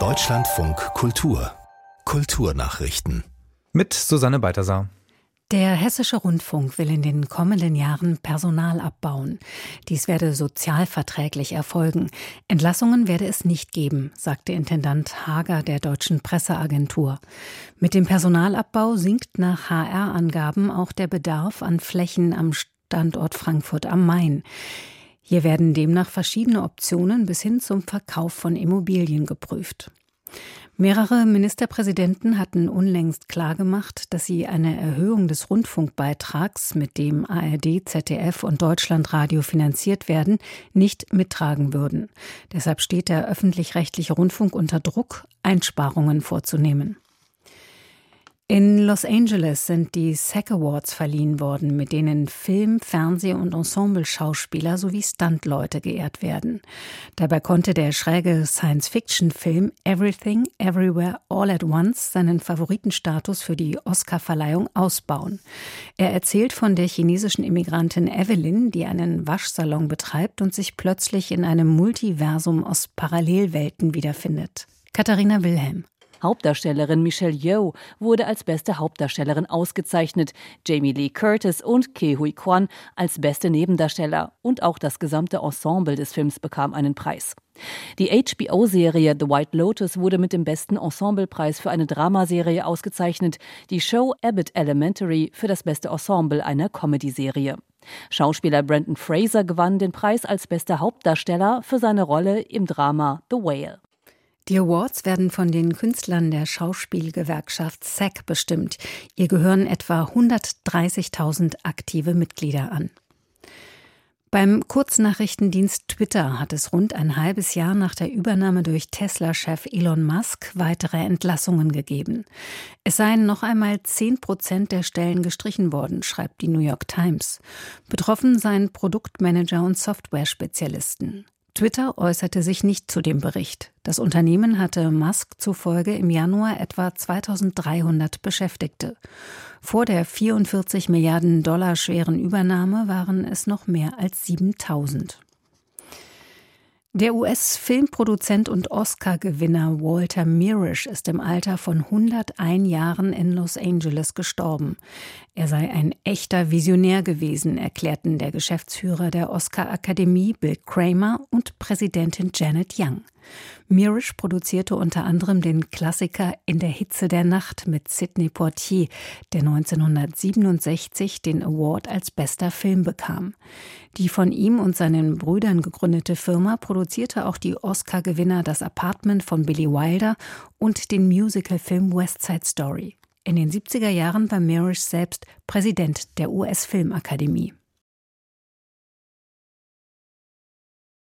Deutschlandfunk Kultur Kulturnachrichten mit Susanne Balthasar. Der Hessische Rundfunk will in den kommenden Jahren Personal abbauen. Dies werde sozialverträglich erfolgen. Entlassungen werde es nicht geben, sagte Intendant Hager der deutschen Presseagentur. Mit dem Personalabbau sinkt nach HR-Angaben auch der Bedarf an Flächen am Standort Frankfurt am Main. Hier werden demnach verschiedene Optionen bis hin zum Verkauf von Immobilien geprüft. Mehrere Ministerpräsidenten hatten unlängst klargemacht, dass sie eine Erhöhung des Rundfunkbeitrags, mit dem ARD, ZDF und Deutschlandradio finanziert werden, nicht mittragen würden. Deshalb steht der öffentlich-rechtliche Rundfunk unter Druck, Einsparungen vorzunehmen. In Los Angeles sind die SAG Awards verliehen worden, mit denen Film-, Fernseh- und Ensemble-Schauspieler sowie Stuntleute geehrt werden. Dabei konnte der schräge Science-Fiction-Film Everything, Everywhere, All at Once seinen Favoritenstatus für die Oscar-Verleihung ausbauen. Er erzählt von der chinesischen Immigrantin Evelyn, die einen Waschsalon betreibt und sich plötzlich in einem Multiversum aus Parallelwelten wiederfindet. Katharina Wilhelm. Hauptdarstellerin Michelle Yeoh wurde als beste Hauptdarstellerin ausgezeichnet, Jamie Lee Curtis und Ke Hui Kwan als beste Nebendarsteller und auch das gesamte Ensemble des Films bekam einen Preis. Die HBO-Serie The White Lotus wurde mit dem besten Ensemblepreis für eine Dramaserie ausgezeichnet, die Show Abbott Elementary für das beste Ensemble einer Comedy-Serie. Schauspieler Brandon Fraser gewann den Preis als bester Hauptdarsteller für seine Rolle im Drama The Whale. Die Awards werden von den Künstlern der Schauspielgewerkschaft SAG bestimmt. Ihr gehören etwa 130.000 aktive Mitglieder an. Beim Kurznachrichtendienst Twitter hat es rund ein halbes Jahr nach der Übernahme durch Tesla-Chef Elon Musk weitere Entlassungen gegeben. Es seien noch einmal zehn Prozent der Stellen gestrichen worden, schreibt die New York Times. Betroffen seien Produktmanager und Software-Spezialisten. Twitter äußerte sich nicht zu dem Bericht. Das Unternehmen hatte Musk zufolge im Januar etwa 2300 Beschäftigte. Vor der 44 Milliarden Dollar schweren Übernahme waren es noch mehr als 7000. Der US-Filmproduzent und Oscar-Gewinner Walter Mirisch ist im Alter von 101 Jahren in Los Angeles gestorben. Er sei ein echter Visionär gewesen, erklärten der Geschäftsführer der Oscar-Akademie Bill Kramer und Präsidentin Janet Young. Mirisch produzierte unter anderem den Klassiker In der Hitze der Nacht mit Sidney Poitier, der 1967 den Award als bester Film bekam. Die von ihm und seinen Brüdern gegründete Firma produzierte auch die Oscar-Gewinner Das Apartment von Billy Wilder und den Musicalfilm West Side Story. In den 70er Jahren war Mirisch selbst Präsident der US-Filmakademie.